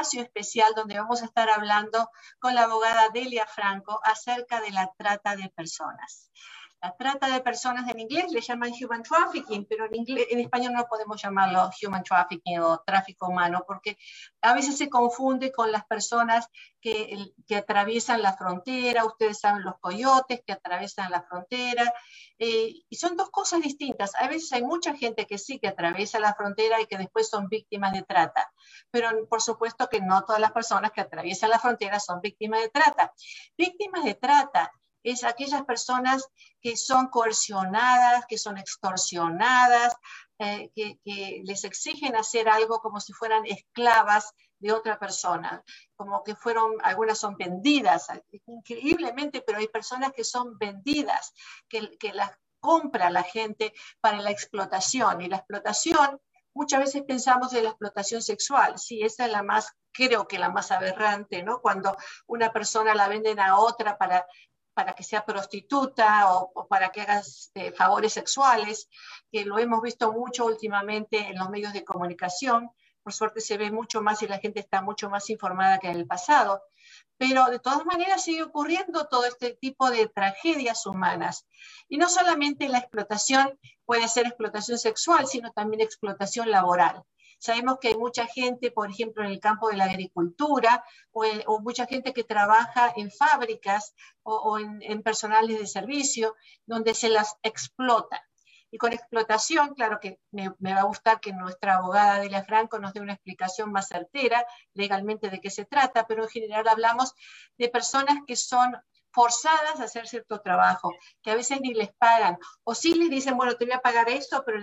espacio especial donde vamos a estar hablando con la abogada Delia Franco acerca de la trata de personas. La trata de personas en inglés le llaman human trafficking, pero en, inglés, en español no podemos llamarlo human trafficking o tráfico humano, porque a veces se confunde con las personas que, que atraviesan la frontera, ustedes saben los coyotes que atraviesan la frontera, eh, y son dos cosas distintas. A veces hay mucha gente que sí que atraviesa la frontera y que después son víctimas de trata, pero por supuesto que no todas las personas que atraviesan la frontera son víctimas de trata. Víctimas de trata es aquellas personas que son coercionadas, que son extorsionadas, eh, que, les exigen hacer algo como si fueran esclavas de otra persona, como que fueron, algunas son vendidas, increíblemente, pero hay personas que son vendidas, que, que las compra la gente para la explotación. Y la explotación, muchas veces pensamos en la explotación sexual, sí, esa es la más creo que la más aberrante, ¿no? Cuando una persona la venden a otra para para que sea prostituta o, para que hagas eh, favores sexuales, que lo hemos visto mucho últimamente en los medios de comunicación. Por suerte se ve mucho más y la gente está mucho más informada que en el pasado. Pero de todas maneras sigue ocurriendo todo este tipo de tragedias humanas. Y no solamente la explotación puede ser explotación sexual, sino también explotación laboral. Sabemos que hay mucha gente, por ejemplo, en el campo de la agricultura o, mucha gente que trabaja en fábricas o, en, personales de servicio donde se las explota. Y con explotación, claro que me, va a gustar que nuestra abogada Delia Franco nos dé una explicación más certera legalmente de qué se trata, pero en general hablamos de personas que son forzadas a hacer cierto trabajo, que a veces ni les pagan, o sí les dicen, bueno, te voy a pagar esto, pero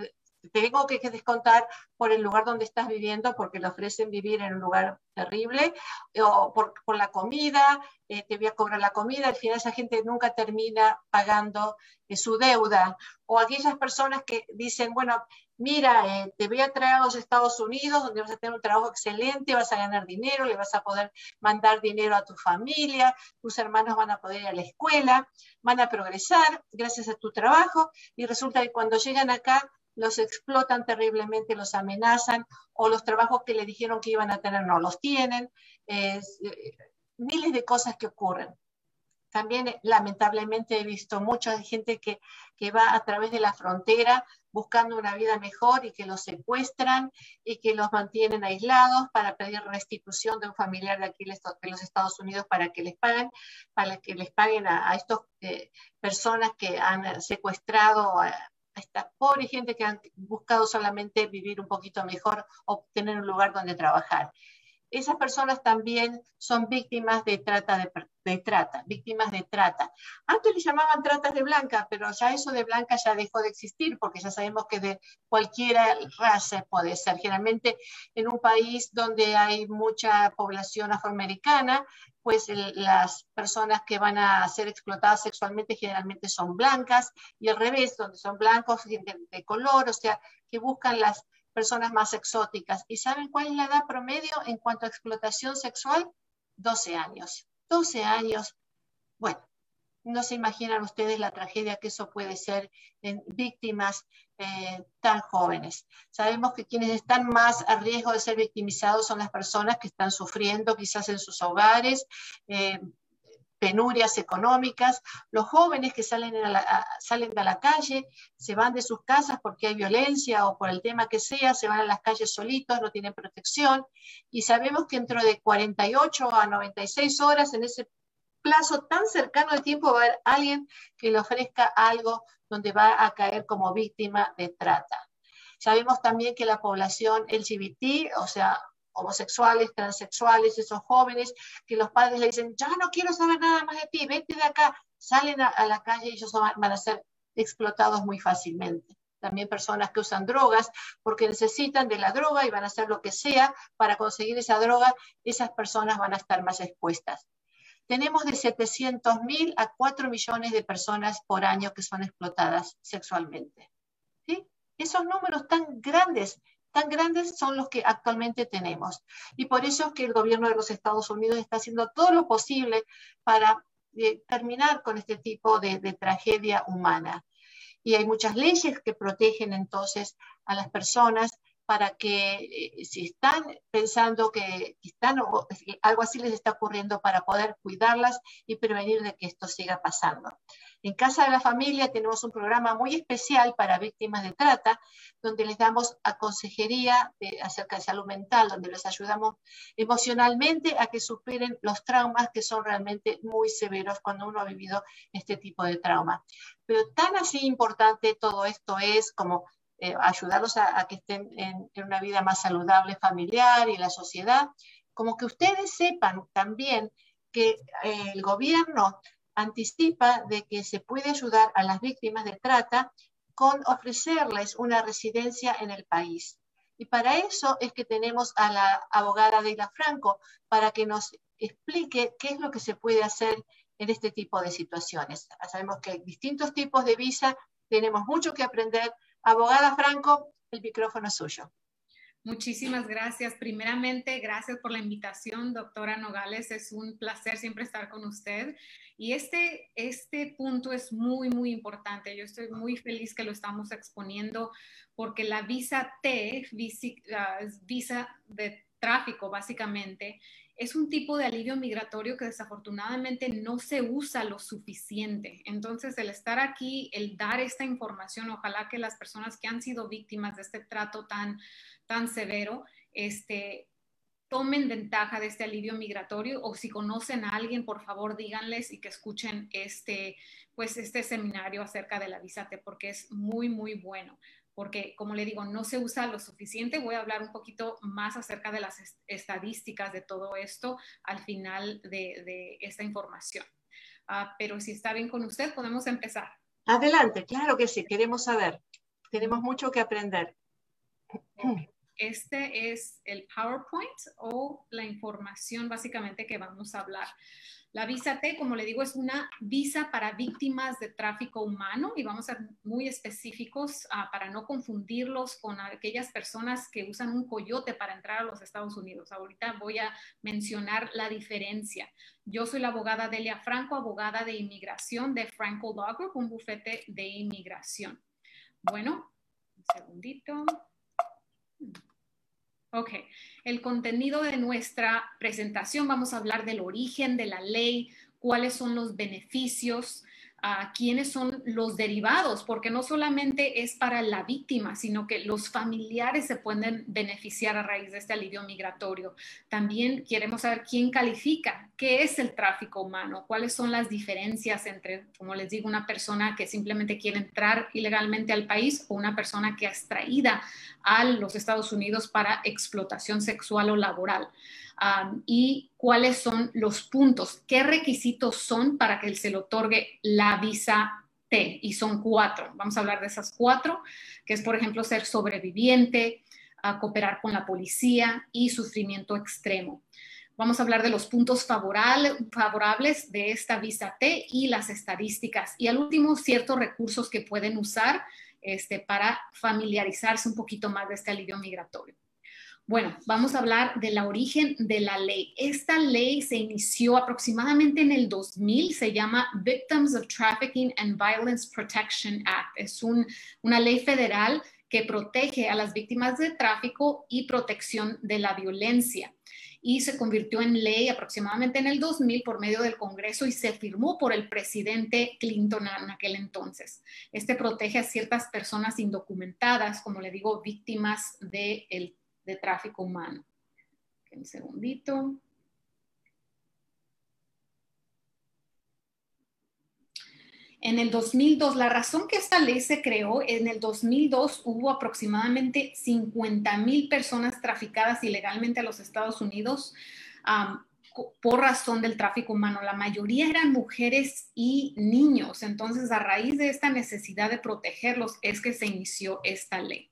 tengo que descontar por el lugar donde estás viviendo porque le ofrecen vivir en un lugar terrible, o por, la comida, eh, te voy a cobrar la comida, al final esa gente nunca termina pagando eh, su deuda, o aquellas personas que dicen, bueno, mira, eh, te voy a traer a los Estados Unidos donde vas a tener un trabajo excelente, vas a ganar dinero, le vas a poder mandar dinero a tu familia, tus hermanos van a poder ir a la escuela, van a progresar gracias a tu trabajo, y resulta que cuando llegan acá los explotan terriblemente, los amenazan, o los trabajos que le dijeron que iban a tener no los tienen, eh, miles de cosas que ocurren. También eh, lamentablemente he visto mucha gente que, que va a través de la frontera buscando una vida mejor y que los secuestran y que los mantienen aislados para pedir restitución de un familiar de aquí de los Estados Unidos para que les paguen, para que les paguen a, estas eh, personas que han secuestrado a, esta pobre gente que han buscado solamente vivir un poquito mejor, obtener un lugar donde trabajar. Esas personas también son víctimas de trata, de, trata, víctimas de trata. Antes le llamaban tratas de blanca, pero ya eso de blanca ya dejó de existir, porque ya sabemos que de cualquier raza puede ser. Generalmente en un país donde hay mucha población afroamericana, pues las personas que van a ser explotadas sexualmente generalmente son blancas y al revés, donde son blancos de, de color, o sea, que buscan las personas más exóticas. ¿Y saben cuál es la edad promedio en cuanto a explotación sexual? 12 años. 12 años. Bueno, no se imaginan ustedes la tragedia que eso puede ser en víctimas eh, tan jóvenes. Sabemos que quienes están más a riesgo de ser victimizados son las personas que están sufriendo quizás en sus hogares. Eh, penurias económicas, los jóvenes que salen, salen de la calle, se van de sus casas porque hay violencia o por el tema que sea, se van a las calles solitos, no tienen protección, y sabemos que dentro de 48 a 96 horas, en ese plazo tan cercano de tiempo va a haber alguien que le ofrezca algo donde va a caer como víctima de trata. Sabemos también que la población LGBT, o sea, homosexuales, transexuales, esos jóvenes que los padres le dicen, ya no quiero saber nada más de ti, vete de acá, salen a, la calle y ellos van a ser explotados muy fácilmente. También personas que usan drogas porque necesitan de la droga y van a hacer lo que sea para conseguir esa droga, esas personas van a estar más expuestas tenemos de 700 mil a 4 millones de personas por año que son explotadas sexualmente. ¿Sí? Esos números tan grandes, tan grandes son los que actualmente tenemos. Y por eso es que el gobierno de los Estados Unidos está haciendo todo lo posible para eh, terminar con este tipo de, de tragedia humana. Y hay muchas leyes que protegen entonces a las personas para que eh, si están pensando que están, algo así les está ocurriendo para poder cuidarlas y prevenir de que esto siga pasando. En Casa de la Familia tenemos un programa muy especial para víctimas de trata, donde les damos a consejería acerca de salud mental, donde les ayudamos emocionalmente a que superen los traumas que son realmente muy severos cuando uno ha vivido este tipo de trauma. Pero tan así importante todo esto es como eh, ayudarlos a, que estén en, una vida más saludable familiar y en la sociedad, como que ustedes sepan también que eh, el gobierno anticipa de que se puede ayudar a las víctimas de trata con ofrecerles una residencia en el país. Y para eso es que tenemos a la abogada Deila Franco, para que nos explique qué es lo que se puede hacer en este tipo de situaciones. Sabemos que hay distintos tipos de visa, tenemos mucho que aprender, Abogada Franco, el micrófono es suyo. Muchísimas gracias. Primeramente, gracias por la invitación, doctora Nogales. Es un placer siempre estar con usted. Y este, este punto es muy, muy importante. Yo estoy muy feliz que lo estamos exponiendo porque la visa T, visa, visa de tráfico básicamente, es un tipo de alivio migratorio que desafortunadamente no se usa lo suficiente. Entonces, el estar aquí, el dar esta información, ojalá que las personas que han sido víctimas de este trato tan, tan severo, este, tomen ventaja de este alivio migratorio o si conocen a alguien, por favor, díganles y que escuchen este, pues, este seminario acerca de la visate porque es muy, muy bueno porque como le digo, no se usa lo suficiente. Voy a hablar un poquito más acerca de las estadísticas de todo esto al final de, esta información. Ah, pero si está bien con usted, podemos empezar. Adelante, claro que sí, queremos saber. Tenemos mucho que aprender. Este es el PowerPoint o la información básicamente que vamos a hablar. La visa T, como le digo, es una visa para víctimas de tráfico humano y vamos a ser muy específicos ah, para no confundirlos con aquellas personas que usan un coyote para entrar a los Estados Unidos. Ahorita voy a mencionar la diferencia. Yo soy la abogada Delia Franco, abogada de inmigración de Franco Law Group, un bufete de inmigración. Bueno, un segundito. Ok, el contenido de nuestra presentación, vamos a hablar del origen de la ley, cuáles son los beneficios, quiénes son los derivados, porque no solamente es para la víctima, sino que los familiares se pueden beneficiar a raíz de este alivio migratorio. También queremos saber quién califica, qué es el tráfico humano, cuáles son las diferencias entre, como les digo, una persona que simplemente quiere entrar ilegalmente al país o una persona que es traída a los Estados Unidos para explotación sexual o laboral y cuáles son los puntos, qué requisitos son para que se le otorgue la visa T. Y son cuatro. Vamos a hablar de esas cuatro, que es, por ejemplo, ser sobreviviente, cooperar con la policía y sufrimiento extremo. Vamos a hablar de los puntos favorables de esta visa T y las estadísticas. Y al último, ciertos recursos que pueden usar este, para familiarizarse un poquito más de este alivio migratorio. Bueno, vamos a hablar del origen de la ley. Esta ley se inició aproximadamente en el 2000, se llama Victims of Trafficking and Violence Protection Act. Es una ley federal que protege a las víctimas de tráfico y protección de la violencia. Y se convirtió en ley aproximadamente en el 2000 por medio del Congreso y se firmó por el presidente Clinton en aquel entonces. Este protege a ciertas personas indocumentadas, como le digo, víctimas del de tráfico humano. Un segundito. En el 2002, la razón que esta ley se creó, en el 2002 hubo aproximadamente 50 mil personas traficadas ilegalmente a los Estados Unidos por razón del tráfico humano. La mayoría eran mujeres y niños. Entonces, a raíz de esta necesidad de protegerlos es que se inició esta ley.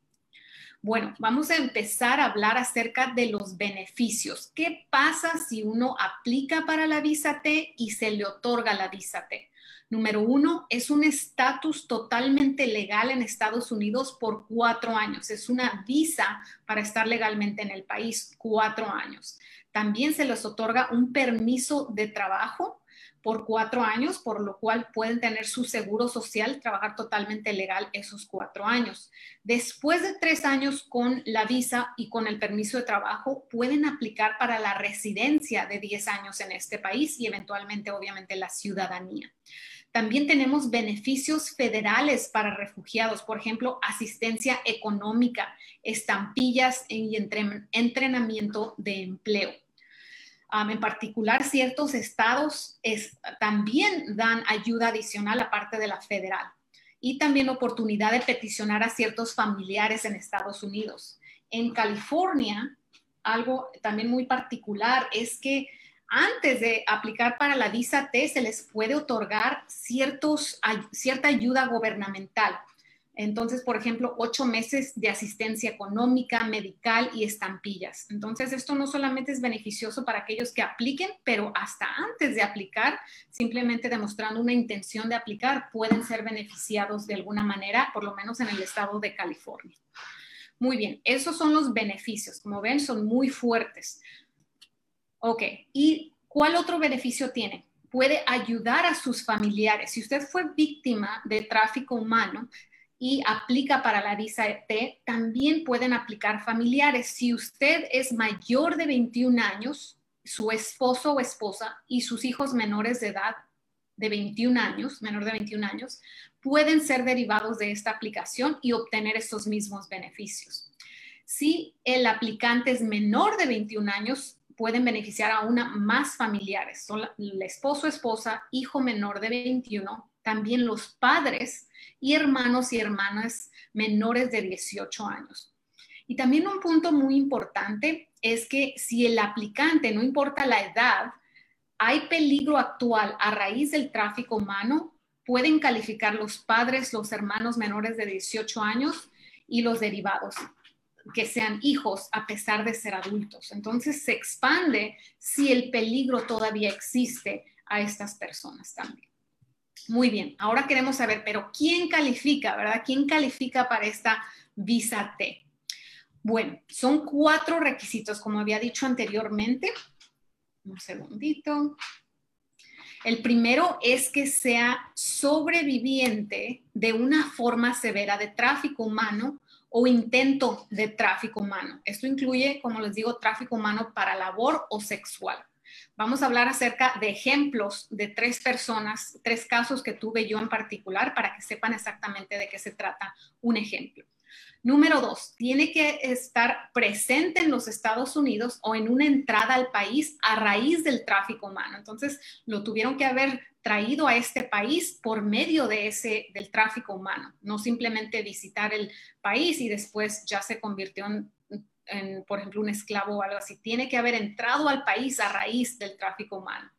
Bueno, vamos a empezar a hablar acerca de los beneficios. ¿Qué pasa si uno aplica para la visa T y se le otorga la visa T? Número uno, es un estatus totalmente legal en Estados Unidos por cuatro años. Es una visa para estar legalmente en el país, cuatro años. También se les otorga un permiso de trabajo por cuatro años, por lo cual pueden tener su seguro social, trabajar totalmente legal esos cuatro años. Después de tres años con la visa y con el permiso de trabajo, pueden aplicar para la residencia de 10 años en este país y eventualmente, obviamente, la ciudadanía. También tenemos beneficios federales para refugiados, por ejemplo, asistencia económica, estampillas y entrenamiento de empleo en particular, ciertos estados también dan ayuda adicional aparte de la federal y también oportunidad de peticionar a ciertos familiares en Estados Unidos. En California, algo también muy particular es que antes de aplicar para la visa T se les puede otorgar cierta ayuda gubernamental. Entonces, por ejemplo, ocho meses de asistencia económica, medical y estampillas. Entonces, esto no solamente es beneficioso para aquellos que apliquen, pero hasta antes de aplicar, simplemente demostrando una intención de aplicar, pueden ser beneficiados de alguna manera, por lo menos en el estado de California. Muy bien, esos son los beneficios. Como ven, son muy fuertes. Ok, ¿y cuál otro beneficio tiene? Puede ayudar a sus familiares. Si usted fue víctima de tráfico humano, y aplica para la visa T, también pueden aplicar familiares. Si usted es mayor de 21 años, su esposo o esposa y sus hijos menores de edad de 21 años, menor de 21 años, pueden ser derivados de esta aplicación y obtener estos mismos beneficios. Si el aplicante es menor de 21 años, pueden beneficiar a una más familiares. Son el esposo, esposa, hijo menor de 21, también los padres y hermanos y hermanas menores de 18 años. Y también un punto muy importante es que si el aplicante, no importa la edad, hay peligro actual a raíz del tráfico humano, pueden calificar los padres, los hermanos menores de 18 años y los derivados, que sean hijos a pesar de ser adultos. Entonces se expande si el peligro todavía existe a estas personas también. Muy bien, ahora queremos saber, pero ¿quién califica, verdad? ¿Quién califica para esta visa T? Bueno, son cuatro requisitos, como había dicho anteriormente. Un segundito. El primero es que sea sobreviviente de una forma severa de tráfico humano o intento de tráfico humano. Esto incluye, como les digo, tráfico humano para labor o sexual. Vamos a hablar acerca de ejemplos de tres personas, tres casos que tuve yo en particular para que sepan exactamente de qué se trata un ejemplo. Número dos, tiene que estar presente en los Estados Unidos o en una entrada al país a raíz del tráfico humano. Entonces, lo tuvieron que haber traído a este país por medio de ese del tráfico humano, no simplemente visitar el país y después ya se convirtió en por ejemplo, un esclavo o algo así, tiene que haber entrado al país a raíz del tráfico humano.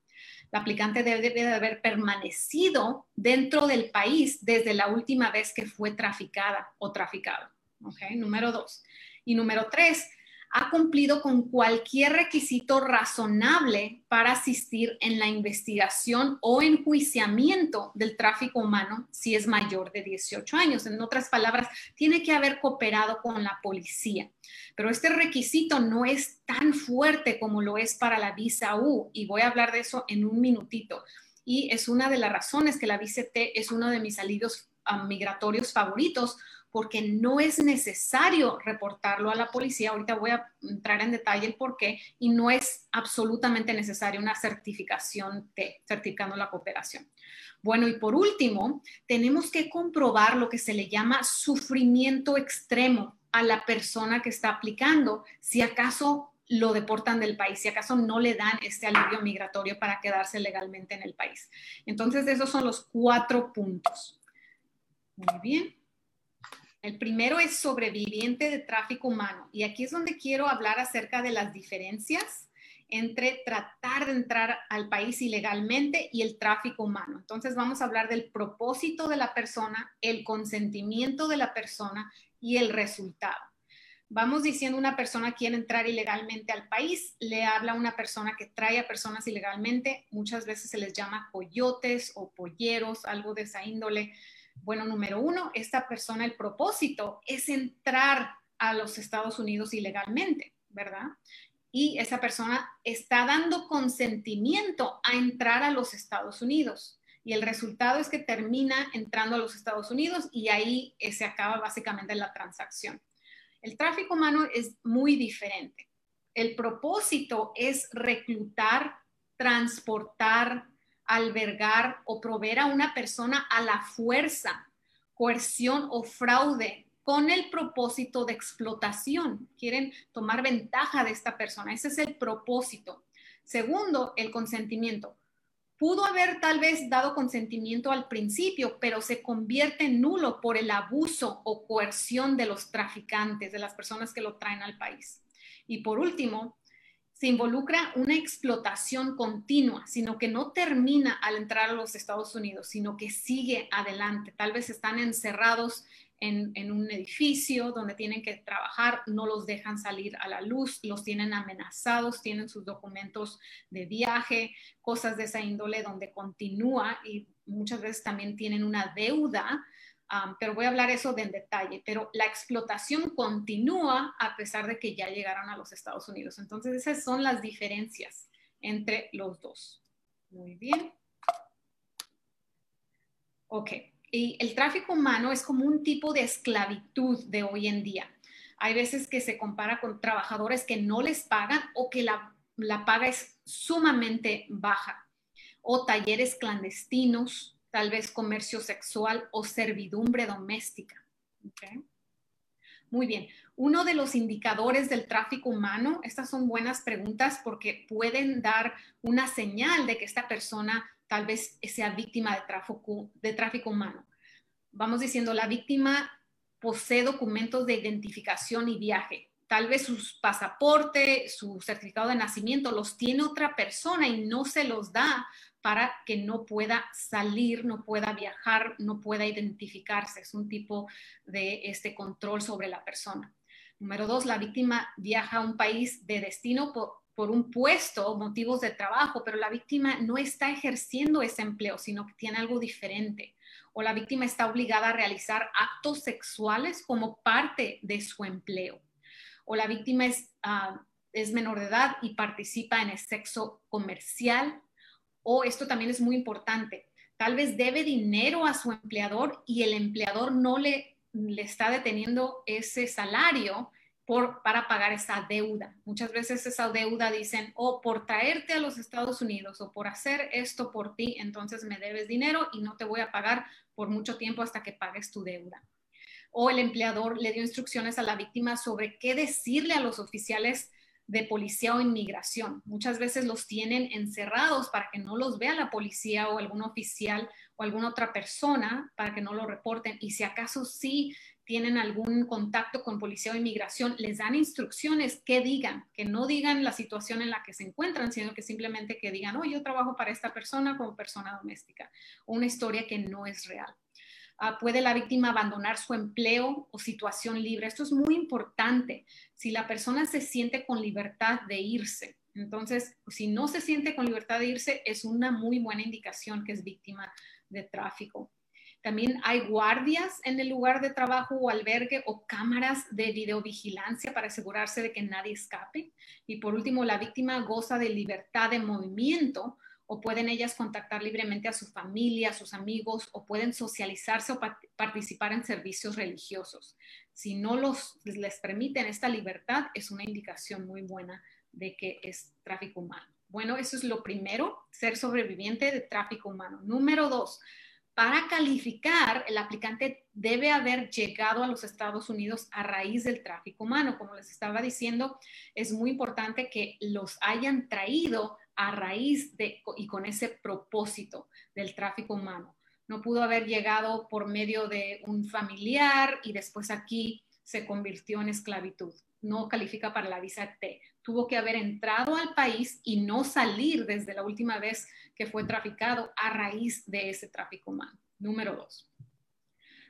La aplicante debe, de haber permanecido dentro del país desde la última vez que fue traficada o traficado. Okay, número dos. Y número tres, ha cumplido con cualquier requisito razonable para asistir en la investigación o enjuiciamiento del tráfico humano si es mayor de 18 años. En otras palabras, tiene que haber cooperado con la policía. Pero este requisito no es tan fuerte como lo es para la visa U y voy a hablar de eso en un minutito. Y es una de las razones que la visa T es uno de mis alivios migratorios favoritos porque no es necesario reportarlo a la policía. Ahorita voy a entrar en detalle el por qué y no es absolutamente necesaria una certificación T, certificando la cooperación. Bueno, y por último, tenemos que comprobar lo que se le llama sufrimiento extremo a la persona que está aplicando, si acaso lo deportan del país, si acaso no le dan este alivio migratorio para quedarse legalmente en el país. Entonces, esos son los cuatro puntos. Muy bien. El primero es sobreviviente de tráfico humano. Y aquí es donde quiero hablar acerca de las diferencias entre tratar de entrar al país ilegalmente y el tráfico humano. Entonces vamos a hablar del propósito de la persona, el consentimiento de la persona y el resultado. Vamos diciendo una persona quiere entrar ilegalmente al país, le habla a una persona que trae a personas ilegalmente, muchas veces se les llama coyotes o polleros, algo de esa índole. Bueno, número uno, esta persona, el propósito es entrar a los Estados Unidos ilegalmente, ¿verdad? y esa persona está dando consentimiento a entrar a los Estados Unidos. Y el resultado es que termina entrando a los Estados Unidos y ahí eh, se acaba básicamente la transacción. El tráfico humano es muy diferente. El propósito es reclutar, transportar, albergar o proveer a una persona a la fuerza, coerción o fraude con el propósito de explotación. Quieren tomar ventaja de esta persona. Ese es el propósito. Segundo, el consentimiento. Pudo haber tal vez dado consentimiento al principio, pero se convierte en nulo por el abuso o coerción de los traficantes, de las personas que lo traen al país. Y por último, se involucra una explotación continua, sino que no termina al entrar a los Estados Unidos, sino que sigue adelante. Tal vez están encerrados en, un edificio donde tienen que trabajar, no los dejan salir a la luz, los tienen amenazados, tienen sus documentos de viaje, cosas de esa índole donde continúa y muchas veces también tienen una deuda, pero voy a hablar eso en detalle, pero la explotación continúa a pesar de que ya llegaron a los Estados Unidos. Entonces esas son las diferencias entre los dos. Muy bien. Ok. Y el tráfico humano es como un tipo de esclavitud de hoy en día. Hay veces que se compara con trabajadores que no les pagan o que la, paga es sumamente baja. O talleres clandestinos, tal vez comercio sexual o servidumbre doméstica. Muy bien. Uno de los indicadores del tráfico humano, estas son buenas preguntas porque pueden dar una señal de que esta persona tal vez sea víctima de tráfico, de tráfico humano. Vamos diciendo, la víctima posee documentos de identificación y viaje. Tal vez su pasaporte, su certificado de nacimiento los tiene otra persona y no se los da para que no pueda salir, no pueda viajar, no pueda identificarse. Es un tipo de este control sobre la persona. Número dos, la víctima viaja a un país de destino por, un puesto motivos de trabajo, pero la víctima no está ejerciendo ese empleo, sino que tiene algo diferente. O la víctima está obligada a realizar actos sexuales como parte de su empleo. O la víctima es, ah, es menor de edad y participa en el sexo comercial. O esto también es muy importante. Tal vez debe dinero a su empleador y el empleador no le, está deteniendo ese salario para pagar esa deuda. Muchas veces esa deuda dicen, oh, por traerte a los Estados Unidos o por hacer esto por ti, entonces me debes dinero y no te voy a pagar por mucho tiempo hasta que pagues tu deuda. O el empleador le dio instrucciones a la víctima sobre qué decirle a los oficiales de policía o inmigración. Muchas veces los tienen encerrados para que no los vea la policía o algún oficial o alguna otra persona para que no lo reporten. Y si acaso sí tienen algún contacto con policía o inmigración, les dan instrucciones que digan, que no digan la situación en la que se encuentran, sino que simplemente que digan, oh, yo trabajo para esta persona como persona doméstica, una historia que no es real. Ah, puede la víctima abandonar su empleo o situación libre. Esto es muy importante. Si la persona se siente con libertad de irse, entonces, si no se siente con libertad de irse, es una muy buena indicación que es víctima de tráfico. También hay guardias en el lugar de trabajo o albergue o cámaras de videovigilancia para asegurarse de que nadie escape. Y por último, la víctima goza de libertad de movimiento o pueden ellas contactar libremente a su familia, a sus amigos o pueden socializarse o participar en servicios religiosos. Si no los, les permiten esta libertad, es una indicación muy buena de que es tráfico humano. Bueno, eso es lo primero, ser sobreviviente de tráfico humano. Número dos, para calificar, el aplicante debe haber llegado a los Estados Unidos a raíz del tráfico humano. Como les estaba diciendo, es muy importante que los hayan traído a raíz de y con ese propósito del tráfico humano. No pudo haber llegado por medio de un familiar y después aquí se convirtió en esclavitud. No califica para la visa T. Tuvo que haber entrado al país y no salir desde la última vez que fue traficado a raíz de ese tráfico humano. Número dos.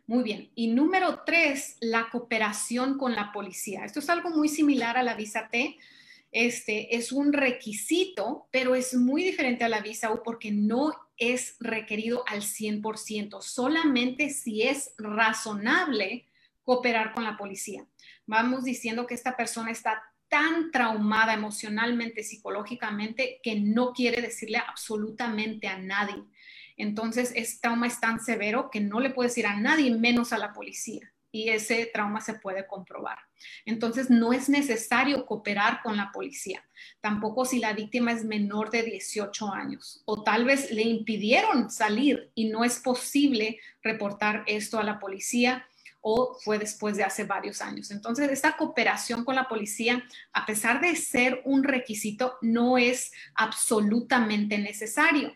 Muy bien. Y número tres, la cooperación con la policía. Esto es algo muy similar a la visa T. Este es un requisito, pero es muy diferente a la visa U porque no es requerido al 100%, solamente si es razonable cooperar con la policía. Vamos diciendo que esta persona está tan traumada emocionalmente, psicológicamente, que no quiere decirle absolutamente a nadie. Entonces, ese trauma es tan severo que no le puede decir a nadie, menos a la policía. Y ese trauma se puede comprobar. Entonces, no es necesario cooperar con la policía, tampoco si la víctima es menor de 18 años o tal vez le impidieron salir y no es posible reportar esto a la policía o fue después de hace varios años. Entonces, esta cooperación con la policía, a pesar de ser un requisito, no es absolutamente necesario.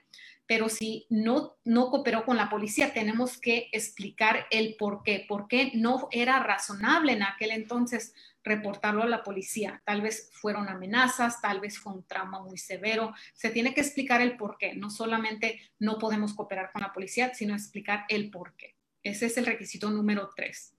Pero si no, no cooperó con la policía, tenemos que explicar el por qué. ¿Por qué no era razonable en aquel entonces reportarlo a la policía? Tal vez fueron amenazas, tal vez fue un trauma muy severo. Se tiene que explicar el por qué. No solamente no podemos cooperar con la policía, sino explicar el por qué. Ese es el requisito número tres.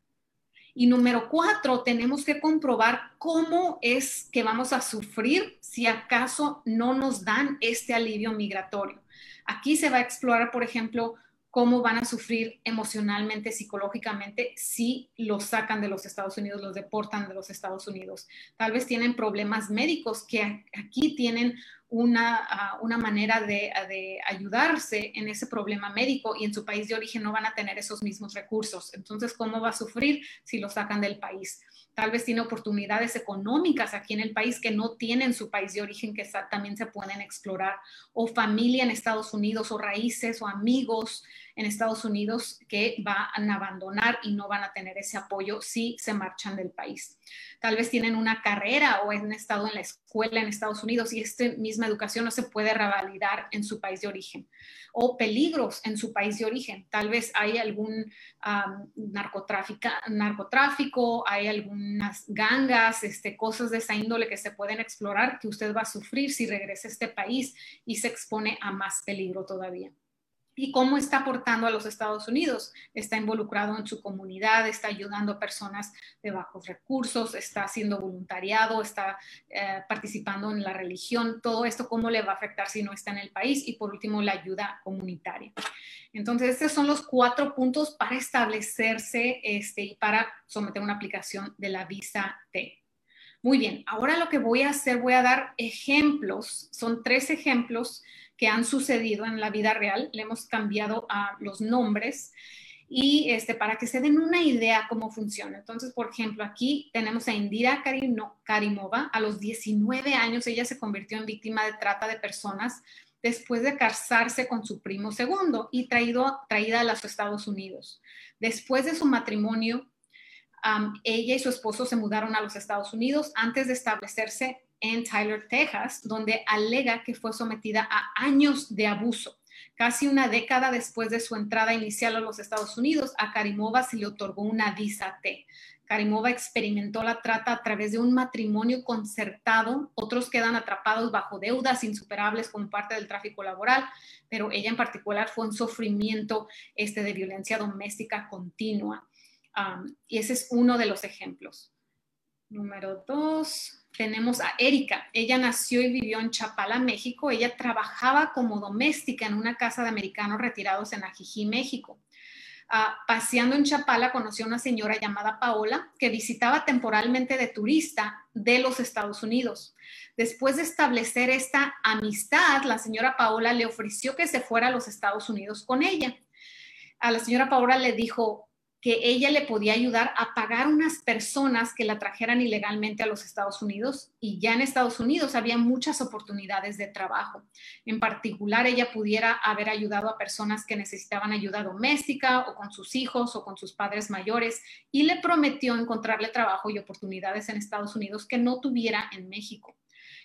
Y número cuatro, tenemos que comprobar cómo es que vamos a sufrir si acaso no nos dan este alivio migratorio. Aquí se va a explorar, por ejemplo, cómo van a sufrir emocionalmente, psicológicamente, si los sacan de los Estados Unidos, los deportan de los Estados Unidos. Tal vez tienen problemas médicos que aquí tienen una, ah, una manera de, de, ayudarse en ese problema médico y en su país de origen no van a tener esos mismos recursos. Entonces, ¿cómo va a sufrir si lo sacan del país? Tal vez tiene oportunidades económicas aquí en el país que no tienen su país de origen que también se pueden explorar, o familia en Estados Unidos, o raíces, o amigos en Estados Unidos que van a abandonar y no van a tener ese apoyo si se marchan del país. Tal vez tienen una carrera o han estado en la escuela en Estados Unidos y esta misma educación no se puede revalidar en su país de origen. O peligros en su país de origen. Tal vez hay algún narcotráfico, hay algunas gangas, este, cosas de esa índole que se pueden explorar que usted va a sufrir si regresa a este país y se expone a más peligro todavía y cómo está aportando a los Estados Unidos. Está involucrado en su comunidad, está ayudando a personas de bajos recursos, está haciendo voluntariado, está eh, participando en la religión. Todo esto, cómo le va a afectar si no está en el país. Y por último, la ayuda comunitaria. Entonces, estos son los cuatro puntos para establecerse este, y para someter una aplicación de la visa T. Muy bien, ahora lo que voy a hacer, voy a dar ejemplos, son tres ejemplos que han sucedido en la vida real. Le hemos cambiado a los nombres y este, para que se den una idea cómo funciona. Entonces, por ejemplo, aquí tenemos a Indira Karimova. A los 19 años ella se convirtió en víctima de trata de personas después de casarse con su primo segundo y traído, traída a los Estados Unidos. Después de su matrimonio, ella y su esposo se mudaron a los Estados Unidos antes de establecerse en Tyler, Texas, donde alega que fue sometida a años de abuso. Casi una década después de su entrada inicial a los Estados Unidos, a Karimova se le otorgó una visa T. Karimova experimentó la trata a través de un matrimonio concertado, otros quedan atrapados bajo deudas insuperables como parte del tráfico laboral, pero ella en particular fue un sufrimiento este, de violencia doméstica continua. y ese es uno de los ejemplos. Número dos tenemos a Erika. Ella nació y vivió en Chapala, México. Ella trabajaba como doméstica en una casa de americanos retirados en Ajijí, México. Ah, paseando en Chapala conoció a una señora llamada Paola que visitaba temporalmente de turista de los Estados Unidos. Después de establecer esta amistad, la señora Paola le ofreció que se fuera a los Estados Unidos con ella. A la señora Paola le dijo, que ella le podía ayudar a pagar unas personas que la trajeran ilegalmente a los Estados Unidos y ya en Estados Unidos había muchas oportunidades de trabajo. En particular, ella pudiera haber ayudado a personas que necesitaban ayuda doméstica o con sus hijos o con sus padres mayores y le prometió encontrarle trabajo y oportunidades en Estados Unidos que no tuviera en México.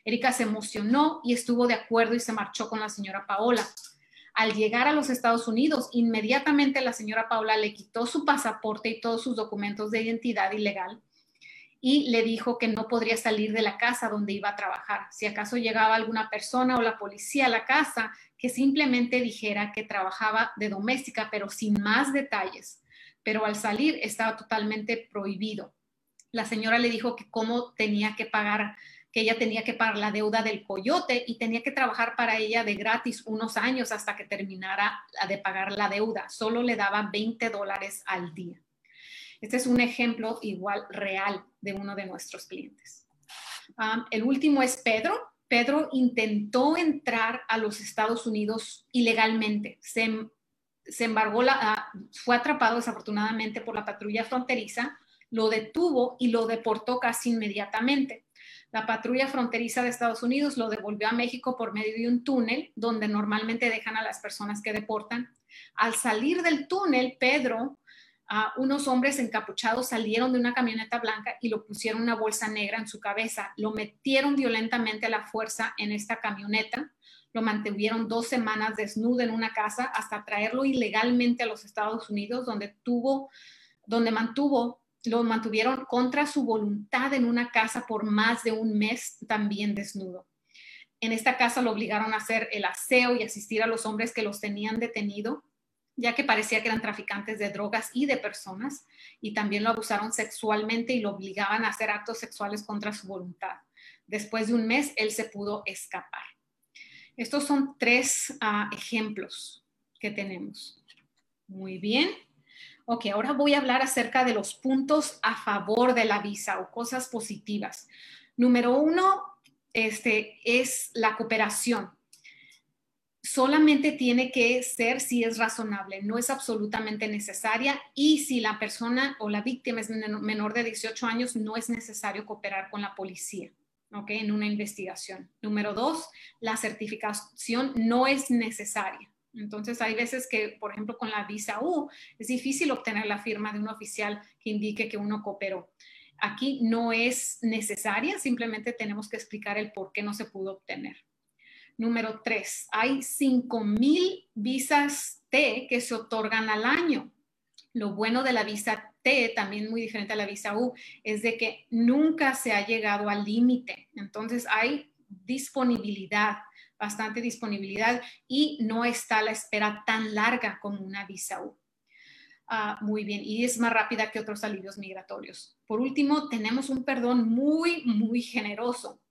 Erika se emocionó y estuvo de acuerdo y se marchó con la señora Paola. Al llegar a los Estados Unidos, inmediatamente la señora Paula le quitó su pasaporte y todos sus documentos de identidad ilegal y le dijo que no podría salir de la casa donde iba a trabajar. Si acaso llegaba alguna persona o la policía a la casa, que simplemente dijera que trabajaba de doméstica, pero sin más detalles. Pero al salir estaba totalmente prohibido. La señora le dijo que cómo tenía que pagar que ella tenía que pagar la deuda del coyote y tenía que trabajar para ella de gratis unos años hasta que terminara de pagar la deuda. Solo le daba 20 dólares al día. Este es un ejemplo igual real de uno de nuestros clientes. el último es Pedro. Pedro intentó entrar a los Estados Unidos ilegalmente. Se, se embargó, la, ah, fue atrapado desafortunadamente por la patrulla fronteriza, lo detuvo y lo deportó casi inmediatamente. La patrulla fronteriza de Estados Unidos lo devolvió a México por medio de un túnel donde normalmente dejan a las personas que deportan. Al salir del túnel, Pedro unos hombres encapuchados salieron de una camioneta blanca y lo pusieron una bolsa negra en su cabeza. Lo metieron violentamente a la fuerza en esta camioneta. Lo mantuvieron dos semanas desnudo en una casa hasta traerlo ilegalmente a los Estados Unidos, donde tuvo, donde mantuvo, lo mantuvieron contra su voluntad en una casa por más de un mes también desnudo. En esta casa lo obligaron a hacer el aseo y asistir a los hombres que los tenían detenido ya que parecía que eran traficantes de drogas y de personas, y también lo abusaron sexualmente y lo obligaban a hacer actos sexuales contra su voluntad. Después de un mes, él se pudo escapar. Estos son tres ah, ejemplos que tenemos. Muy bien. Ok, ahora voy a hablar acerca de los puntos a favor de la visa o cosas positivas. Número uno, este, es la cooperación solamente tiene que ser si es razonable, no es absolutamente necesaria y si la persona o la víctima es menor de 18 años, no es necesario cooperar con la policía. ¿ok? En una investigación. Número dos, la certificación no es necesaria. Entonces, hay veces que, por ejemplo, con la visa U, es difícil obtener la firma de un oficial que indique que uno cooperó. Aquí no es necesaria, simplemente tenemos que explicar el por qué no se pudo obtener. Número tres, hay 5,000 visas T que se otorgan al año. Lo bueno de la visa T, también muy diferente a la visa U, es de que nunca se ha llegado al límite. Entonces hay disponibilidad, bastante disponibilidad y no está la espera tan larga como una visa U. Ah, muy bien, y es más rápida que otros alivios migratorios. Por último, tenemos un perdón muy, muy generoso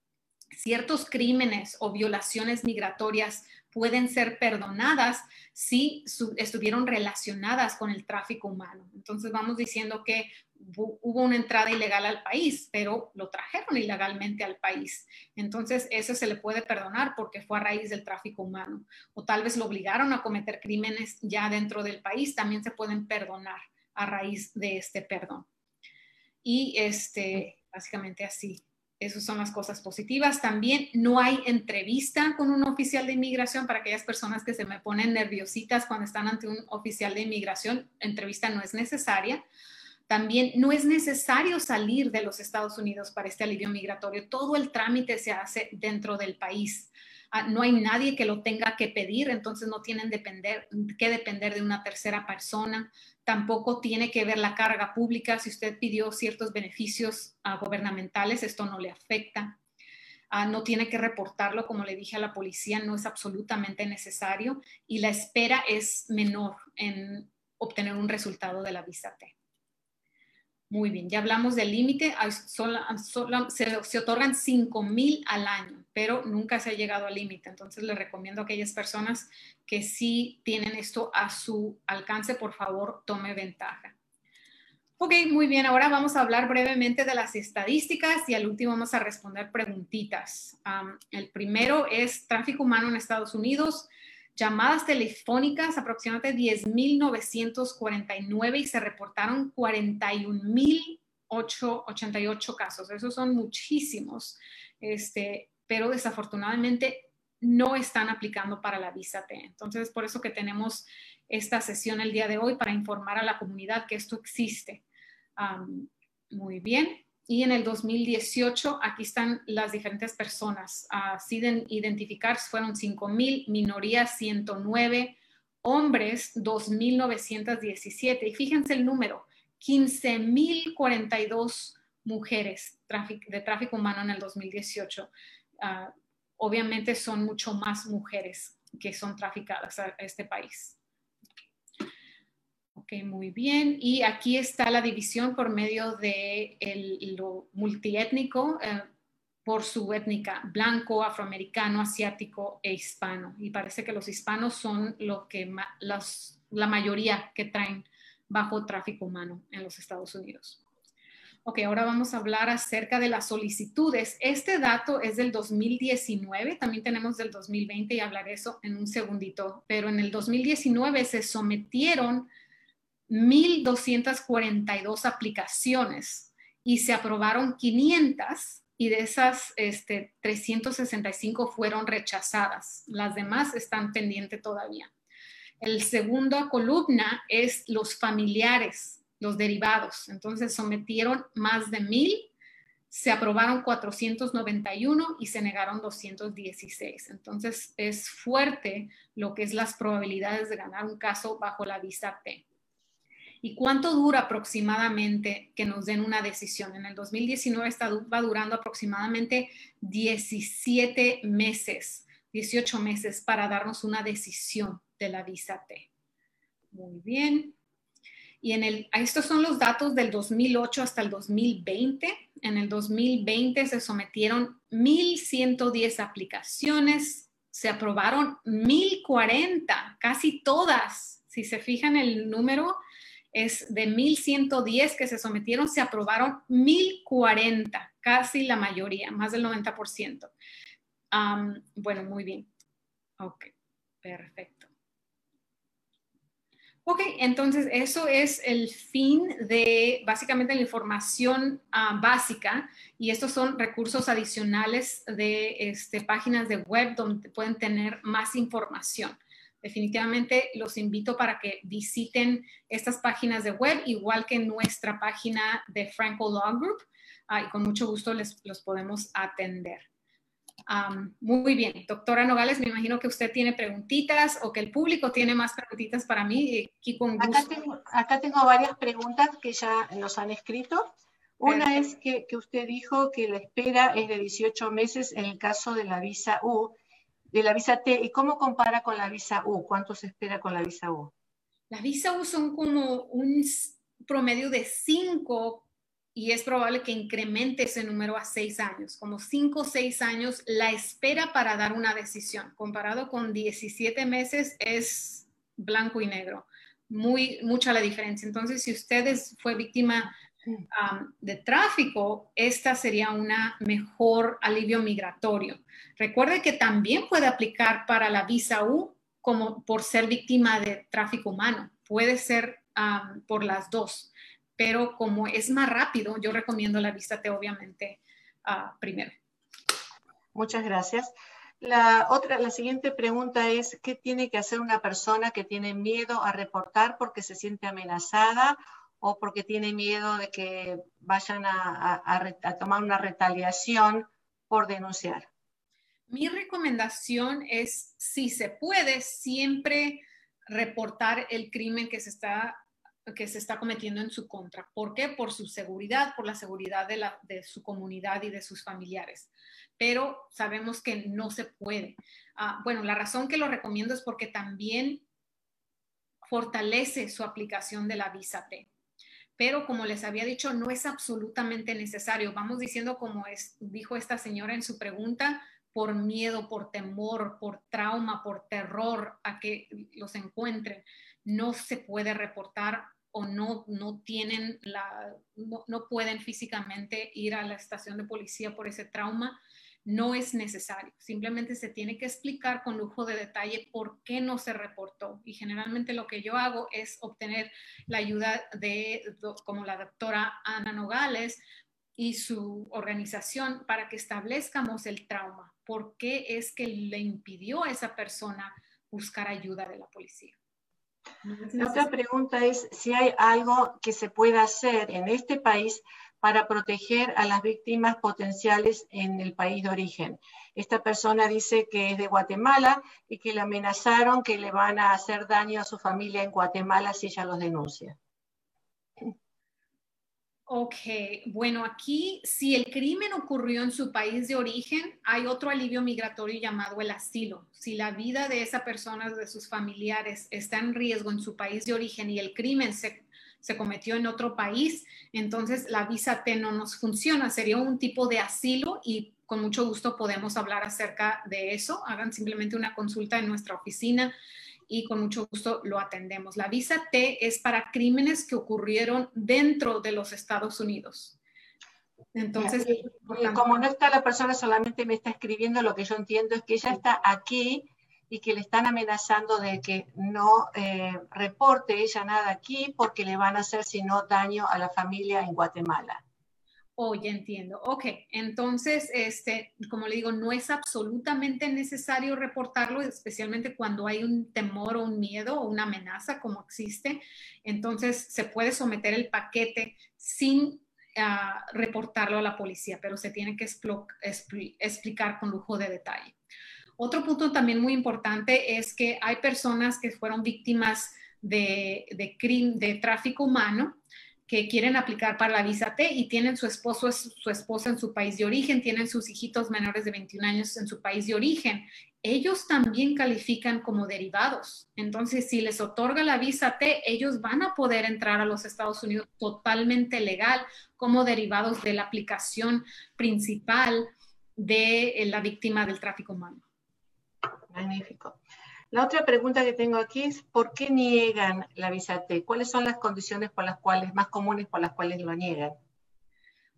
ciertos crímenes o violaciones migratorias pueden ser perdonadas si estuvieron relacionadas con el tráfico humano. Entonces vamos diciendo que hubo una entrada ilegal al país, pero lo trajeron ilegalmente al país. Entonces eso se le puede perdonar porque fue a raíz del tráfico humano. O tal vez lo obligaron a cometer crímenes ya dentro del país, también se pueden perdonar a raíz de este perdón. Y este, básicamente así. Esas son las cosas positivas. También no hay entrevista con un oficial de inmigración para aquellas personas que se me ponen nerviositas cuando están ante un oficial de inmigración. Entrevista no es necesaria. También no es necesario salir de los Estados Unidos para este alivio migratorio. Todo el trámite se hace dentro del país. Ah, no hay nadie que lo tenga que pedir, entonces no tienen depender, que depender de una tercera persona tampoco tiene que ver la carga pública. Si usted pidió ciertos beneficios uh, gubernamentales, esto no le afecta. Uh, no tiene que reportarlo, como le dije a la policía, no es absolutamente necesario y la espera es menor en obtener un resultado de la visa T. Muy bien, ya hablamos del límite, se, se, otorgan 5 mil al año, pero nunca se ha llegado al límite. Entonces le recomiendo a aquellas personas que sí tienen esto a su alcance, por favor, tome ventaja. Ok, muy bien, ahora vamos a hablar brevemente de las estadísticas y al último vamos a responder preguntitas. el primero es tráfico humano en Estados Unidos llamadas telefónicas, aproximadamente 10.949 y se reportaron 41.088 casos. Esos son muchísimos, este, pero desafortunadamente no están aplicando para la visa T. Entonces, es por eso que tenemos esta sesión el día de hoy para informar a la comunidad que esto existe. muy bien y en el 2018, aquí están las diferentes personas. Así de identificar, fueron 5.000, minorías 109, hombres 2.917. Y fíjense el número, 15.042 mujeres de tráfico humano en el 2018. Ah, obviamente son mucho más mujeres que son traficadas a este país. Ok, muy bien. Y aquí está la división por medio de lo multiétnico eh, por su étnica, blanco, afroamericano, asiático e hispano. Y parece que los hispanos son lo que la mayoría que traen bajo tráfico humano en los Estados Unidos. Ok, ahora vamos a hablar acerca de las solicitudes. Este dato es del 2019, también tenemos del 2020 y hablaré eso en un segundito, pero en el 2019 se sometieron 1.242 aplicaciones y se aprobaron 500 y de esas este, 365 fueron rechazadas. Las demás están pendientes todavía. El segundo columna es los familiares, los derivados. Entonces sometieron más de mil, se aprobaron 491 y se negaron 216. Entonces es fuerte lo que es las probabilidades de ganar un caso bajo la visa T. ¿Y cuánto dura aproximadamente que nos den una decisión? En el 2019 está, va durando aproximadamente 17 meses, 18 meses para darnos una decisión de la visa T. Muy bien. Y estos son los datos del 2008 hasta el 2020. En el 2020 se sometieron 1.110 aplicaciones, se aprobaron 1.040, casi todas. Si se fijan el número, es de 1.110 que se sometieron, se aprobaron 1.040, casi la mayoría, más del 90%. bueno, muy bien. Ok, perfecto. Ok, entonces eso es el fin de básicamente la información ah, básica y estos son recursos adicionales de este, páginas de web donde pueden tener más información. Definitivamente los invito para que visiten estas páginas de web, igual que nuestra página de Franco Law Group, ah, y con mucho gusto les los podemos atender muy bien, doctora Nogales, me imagino que usted tiene preguntitas o que el público tiene más preguntitas para mí. Aquí con Acá, tengo, acá tengo varias preguntas que ya nos han escrito. Una es que, que, usted dijo que la espera es de 18 meses en el caso de la visa U, de la visa T. ¿Y cómo compara con la visa U? ¿Cuánto se espera con la visa U? La visa U son como un promedio de 5 y es probable que incremente ese número a seis años, como cinco o seis años, la espera para dar una decisión. Comparado con 17 meses es blanco y negro, muy mucha la diferencia. Entonces, si usted fue víctima um, de tráfico, esta sería una mejor alivio migratorio. Recuerde que también puede aplicar para la visa U como por ser víctima de tráfico humano. Puede ser um, por las dos pero como es más rápido, yo recomiendo la vista T obviamente uh, primero. Muchas gracias. La otra, la siguiente pregunta es, ¿qué tiene que hacer una persona que tiene miedo a reportar porque se siente amenazada o porque tiene miedo de que vayan a, a tomar una retaliación por denunciar? Mi recomendación es, si se puede, siempre reportar el crimen que se está que se está cometiendo en su contra. ¿Por qué? Por su seguridad, por la seguridad de, la, de su comunidad y de sus familiares. Pero sabemos que no se puede. Ah, bueno, la razón que lo recomiendo es porque también fortalece su aplicación de la visa T. Pero como les había dicho, no es absolutamente necesario. Vamos diciendo como es, dijo esta señora en su pregunta, por miedo, por temor, por trauma, por terror a que los encuentren. No se puede reportar o no, no tienen la, no, pueden físicamente ir a la estación de policía por ese trauma, no es necesario. Simplemente se tiene que explicar con lujo de detalle por qué no se reportó. Y generalmente lo que yo hago es obtener la ayuda de, como la doctora Ana Nogales y su organización para que establezcamos el trauma. ¿Por qué es que le impidió a esa persona buscar ayuda de la policía? La otra pregunta es si hay algo que se pueda hacer en este país para proteger a las víctimas potenciales en el país de origen. Esta persona dice que es de Guatemala y que le amenazaron que le van a hacer daño a su familia en Guatemala si ella los denuncia. Ok, bueno, aquí si el crimen ocurrió en su país de origen, hay otro alivio migratorio llamado el asilo. Si la vida de esa persona, de sus familiares, está en riesgo en su país de origen y el crimen se, se cometió en otro país, entonces la visa T no nos funciona. Sería un tipo de asilo y con mucho gusto podemos hablar acerca de eso. Hagan simplemente una consulta en nuestra oficina y con mucho gusto lo atendemos. La visa T es para crímenes que ocurrieron dentro de los Estados Unidos. Entonces, como no está la persona, solamente me está escribiendo, lo que yo entiendo es que ella está aquí y que le están amenazando de que no eh, reporte ella nada aquí porque le van a hacer sino daño a la familia en Guatemala. Oye, entiendo. Ok, entonces, este, como le digo, no es absolutamente necesario reportarlo, especialmente cuando hay un temor o un miedo o una amenaza como existe. Entonces, se puede someter el paquete sin ah, reportarlo a la policía, pero se tiene que explicar con lujo de detalle. Otro punto también muy importante es que hay personas que fueron víctimas de, de tráfico humano que quieren aplicar para la visa T y tienen su esposo, su esposa en su país de origen, tienen sus hijitos menores de 21 años en su país de origen. Ellos también califican como derivados. Entonces, si les otorga la visa T, ellos van a poder entrar a los Estados Unidos totalmente legal como derivados de la aplicación principal de la víctima del tráfico humano. Magnífico. La otra pregunta que tengo aquí es, ¿por qué niegan la visa T? ¿Cuáles son las condiciones por las cuales, más comunes por las cuales lo niegan?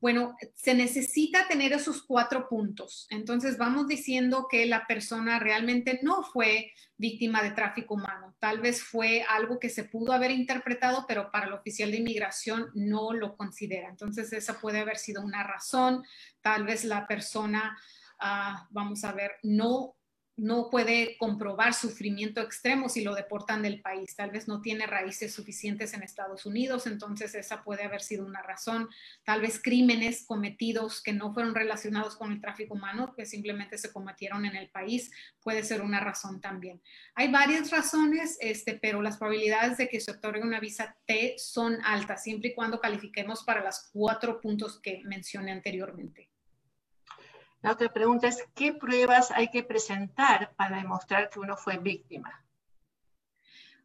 Bueno, se necesita tener esos cuatro puntos. Entonces, vamos diciendo que la persona realmente no fue víctima de tráfico humano. Tal vez fue algo que se pudo haber interpretado, pero para el oficial de inmigración no lo considera. Entonces, esa puede haber sido una razón. Tal vez la persona, ah, vamos a ver, no no puede comprobar sufrimiento extremo si lo deportan del país. Tal vez no tiene raíces suficientes en Estados Unidos, entonces esa puede haber sido una razón. Tal vez crímenes cometidos que no fueron relacionados con el tráfico humano, que simplemente se cometieron en el país, puede ser una razón también. Hay varias razones, este, pero las probabilidades de que se otorgue una visa T son altas, siempre y cuando califiquemos para los cuatro puntos que mencioné anteriormente. La otra pregunta es, ¿qué pruebas hay que presentar para demostrar que uno fue víctima?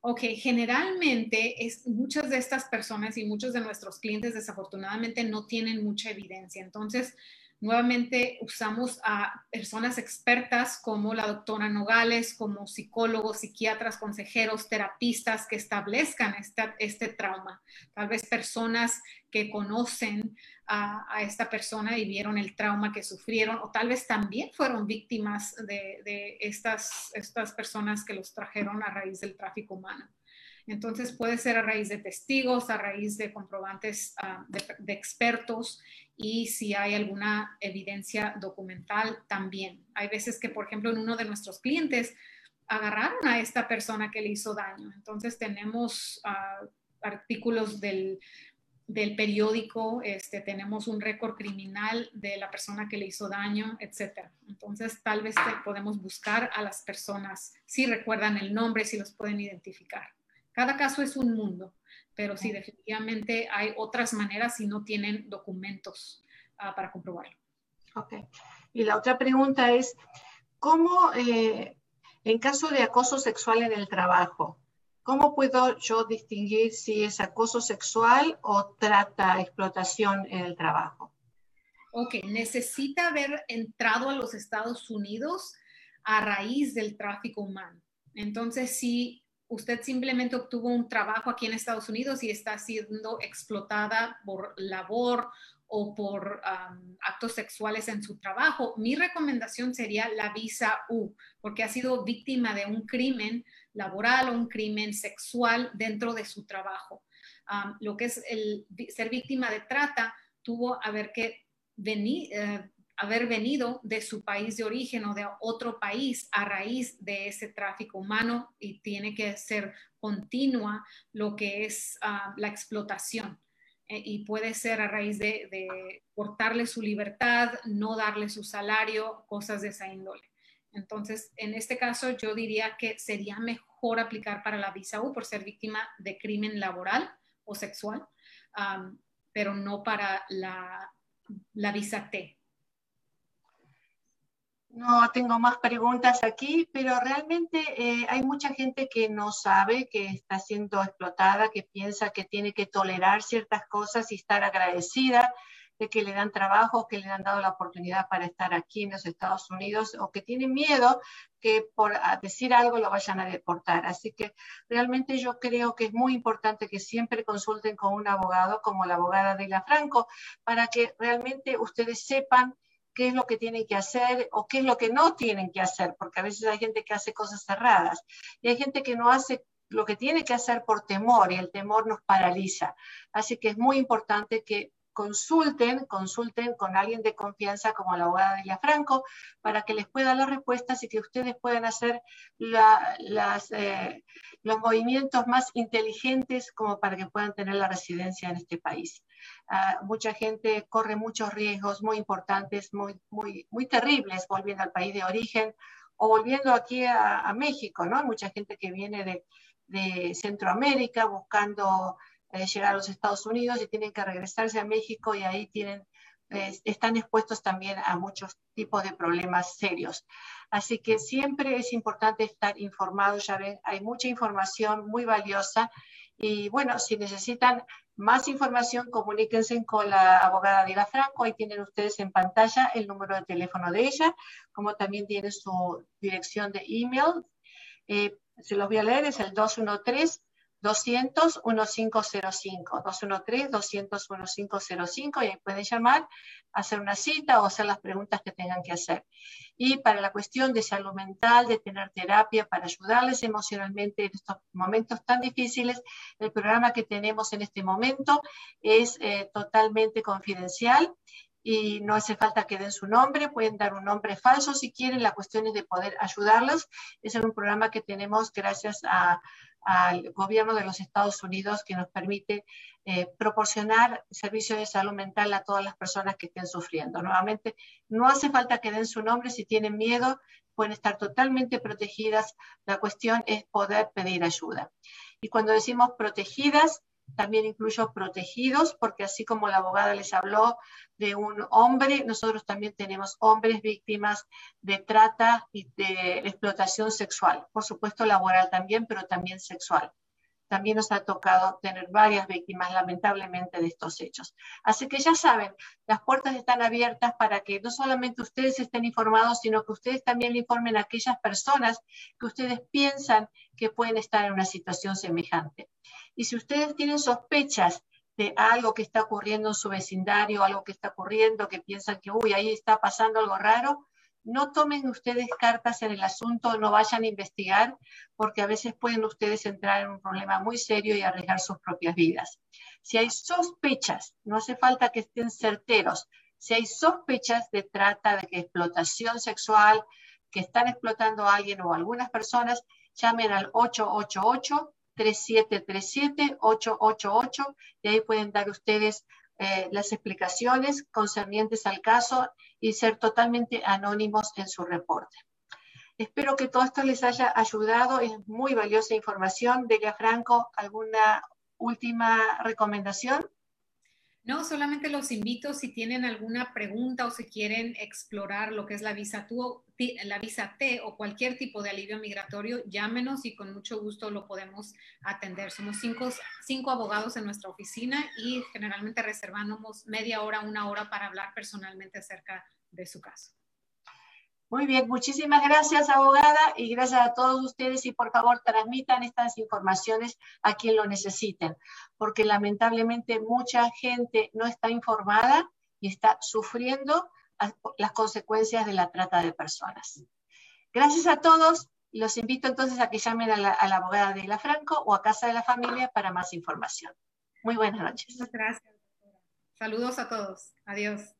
Ok, generalmente es, muchas de estas personas y muchos de nuestros clientes desafortunadamente no tienen mucha evidencia. Entonces, Nuevamente usamos a personas expertas como la doctora Nogales, como psicólogos, psiquiatras, consejeros, terapistas que establezcan este trauma. Tal vez personas que conocen a, esta persona y vieron el trauma que sufrieron o tal vez también fueron víctimas de, estas, estas personas que los trajeron a raíz del tráfico humano. Entonces puede ser a raíz de testigos, a raíz de comprobantes ah, de, expertos y si hay alguna evidencia documental también. Hay veces que, por ejemplo, en uno de nuestros clientes agarraron a esta persona que le hizo daño. Entonces tenemos ah, artículos del, periódico, este, tenemos un récord criminal de la persona que le hizo daño, etc. Entonces tal vez podemos buscar a las personas, si recuerdan el nombre, si los pueden identificar. Cada caso es un mundo, pero sí, definitivamente hay otras maneras si no tienen documentos ah, para comprobarlo. Ok. Y la otra pregunta es, ¿cómo, eh, en caso de acoso sexual en el trabajo, cómo puedo yo distinguir si es acoso sexual o trata, explotación en el trabajo? Ok, necesita haber entrado a los Estados Unidos a raíz del tráfico humano. Entonces, si usted simplemente obtuvo un trabajo aquí en Estados Unidos y está siendo explotada por labor o por actos sexuales en su trabajo, mi recomendación sería la visa U, porque ha sido víctima de un crimen laboral o un crimen sexual dentro de su trabajo. lo que es el ser víctima de trata tuvo a ver que venir, eh, haber venido de su país de origen o de otro país a raíz de ese tráfico humano y tiene que ser continua lo que es la explotación. Eh, y puede ser a raíz de, cortarle su libertad, no darle su salario, cosas de esa índole. Entonces, en este caso, yo diría que sería mejor aplicar para la visa U por ser víctima de crimen laboral o sexual, pero no para la, visa T, no tengo más preguntas aquí, pero realmente eh, hay mucha gente que no sabe que está siendo explotada, que piensa que tiene que tolerar ciertas cosas y estar agradecida. De que le dan trabajo, que le han dado la oportunidad para estar aquí en los Estados Unidos o que tienen miedo que por decir algo lo vayan a deportar. Así que realmente yo creo que es muy importante que siempre consulten con un abogado como la abogada de la Franco para que realmente ustedes sepan qué es lo que tienen que hacer o qué es lo que no tienen que hacer, porque a veces hay gente que hace cosas cerradas y hay gente que no hace lo que tiene que hacer por temor y el temor nos paraliza. Así que es muy importante que consulten, consulten con alguien de confianza como la abogada Delia Franco para que les pueda dar las respuestas y que ustedes puedan hacer las, eh, los movimientos más inteligentes como para que puedan tener la residencia en este país. Ah, mucha gente corre muchos riesgos muy importantes, muy, muy, muy terribles volviendo al país de origen o volviendo aquí a, México, ¿no? Mucha gente que viene de Centroamérica buscando eh, llegar a los Estados Unidos y tienen que regresarse a México y ahí tienen, eh, están expuestos también a muchos tipos de problemas serios. Así que siempre es importante estar informados, ya ven, hay mucha información muy valiosa y bueno, si necesitan más información, comuníquense con la abogada Dila Franco, ahí tienen ustedes en pantalla el número de teléfono de ella, como también tiene su dirección de email. Eh, se los voy a leer, es el 213 200 1505, 213 200 1505 y ahí pueden llamar, hacer una cita o hacer las preguntas que tengan que hacer. Y para la cuestión de salud mental, de tener terapia para ayudarles emocionalmente en estos momentos tan difíciles, el programa que tenemos en este momento es eh, totalmente confidencial y no hace falta que den su nombre, pueden dar un nombre falso si quieren, la cuestión es de poder ayudarlos. Es un programa que tenemos gracias a al gobierno de los Estados Unidos que nos permite eh, proporcionar servicios de salud mental a todas las personas que estén sufriendo. Nuevamente, no hace falta que den su nombre, si tienen miedo, pueden estar totalmente protegidas. La cuestión es poder pedir ayuda. Y cuando decimos protegidas, también incluyo protegidos, porque así como la abogada les habló de un hombre, nosotros también tenemos hombres víctimas de trata y de explotación sexual, por supuesto laboral también, pero también sexual. También nos ha tocado tener varias víctimas, lamentablemente, de estos hechos. Así que ya saben, las puertas están abiertas para que no solamente ustedes estén informados, sino que ustedes también le informen a aquellas personas que ustedes piensan que pueden estar en una situación semejante. Y si ustedes tienen sospechas de algo que está ocurriendo en su vecindario, algo que está ocurriendo, que piensan que, uy, ahí está pasando algo raro, no tomen ustedes cartas en el asunto, no vayan a investigar, porque a veces pueden ustedes entrar en un problema muy serio y arriesgar sus propias vidas. Si hay sospechas, no hace falta que estén certeros, si hay sospechas de trata, de explotación sexual, que están explotando a alguien o algunas personas, llamen al 888 3737 888 y ahí pueden dar ustedes eh, las explicaciones concernientes al caso y ser totalmente anónimos en su reporte. Espero que todo esto les haya ayudado. Es muy valiosa información. Delia Franco, ¿alguna última recomendación? No, solamente los invito si tienen alguna pregunta o si quieren explorar lo que es la visa, la visa T o cualquier tipo de alivio migratorio, llámenos y con mucho gusto lo podemos atender. Somos cinco, cinco abogados en nuestra oficina y generalmente reservamos media hora, una hora para hablar personalmente acerca de su caso. Muy bien, muchísimas gracias, abogada, y gracias a todos ustedes. Y por favor, transmitan estas informaciones a quien lo necesiten, porque lamentablemente mucha gente no está informada y está sufriendo las consecuencias de la trata de personas. Gracias a todos. Los invito entonces a que llamen a la, abogada de la Franco o a Casa de la Familia para más información. Muy buenas noches. Muchas gracias. Saludos a todos. Adiós.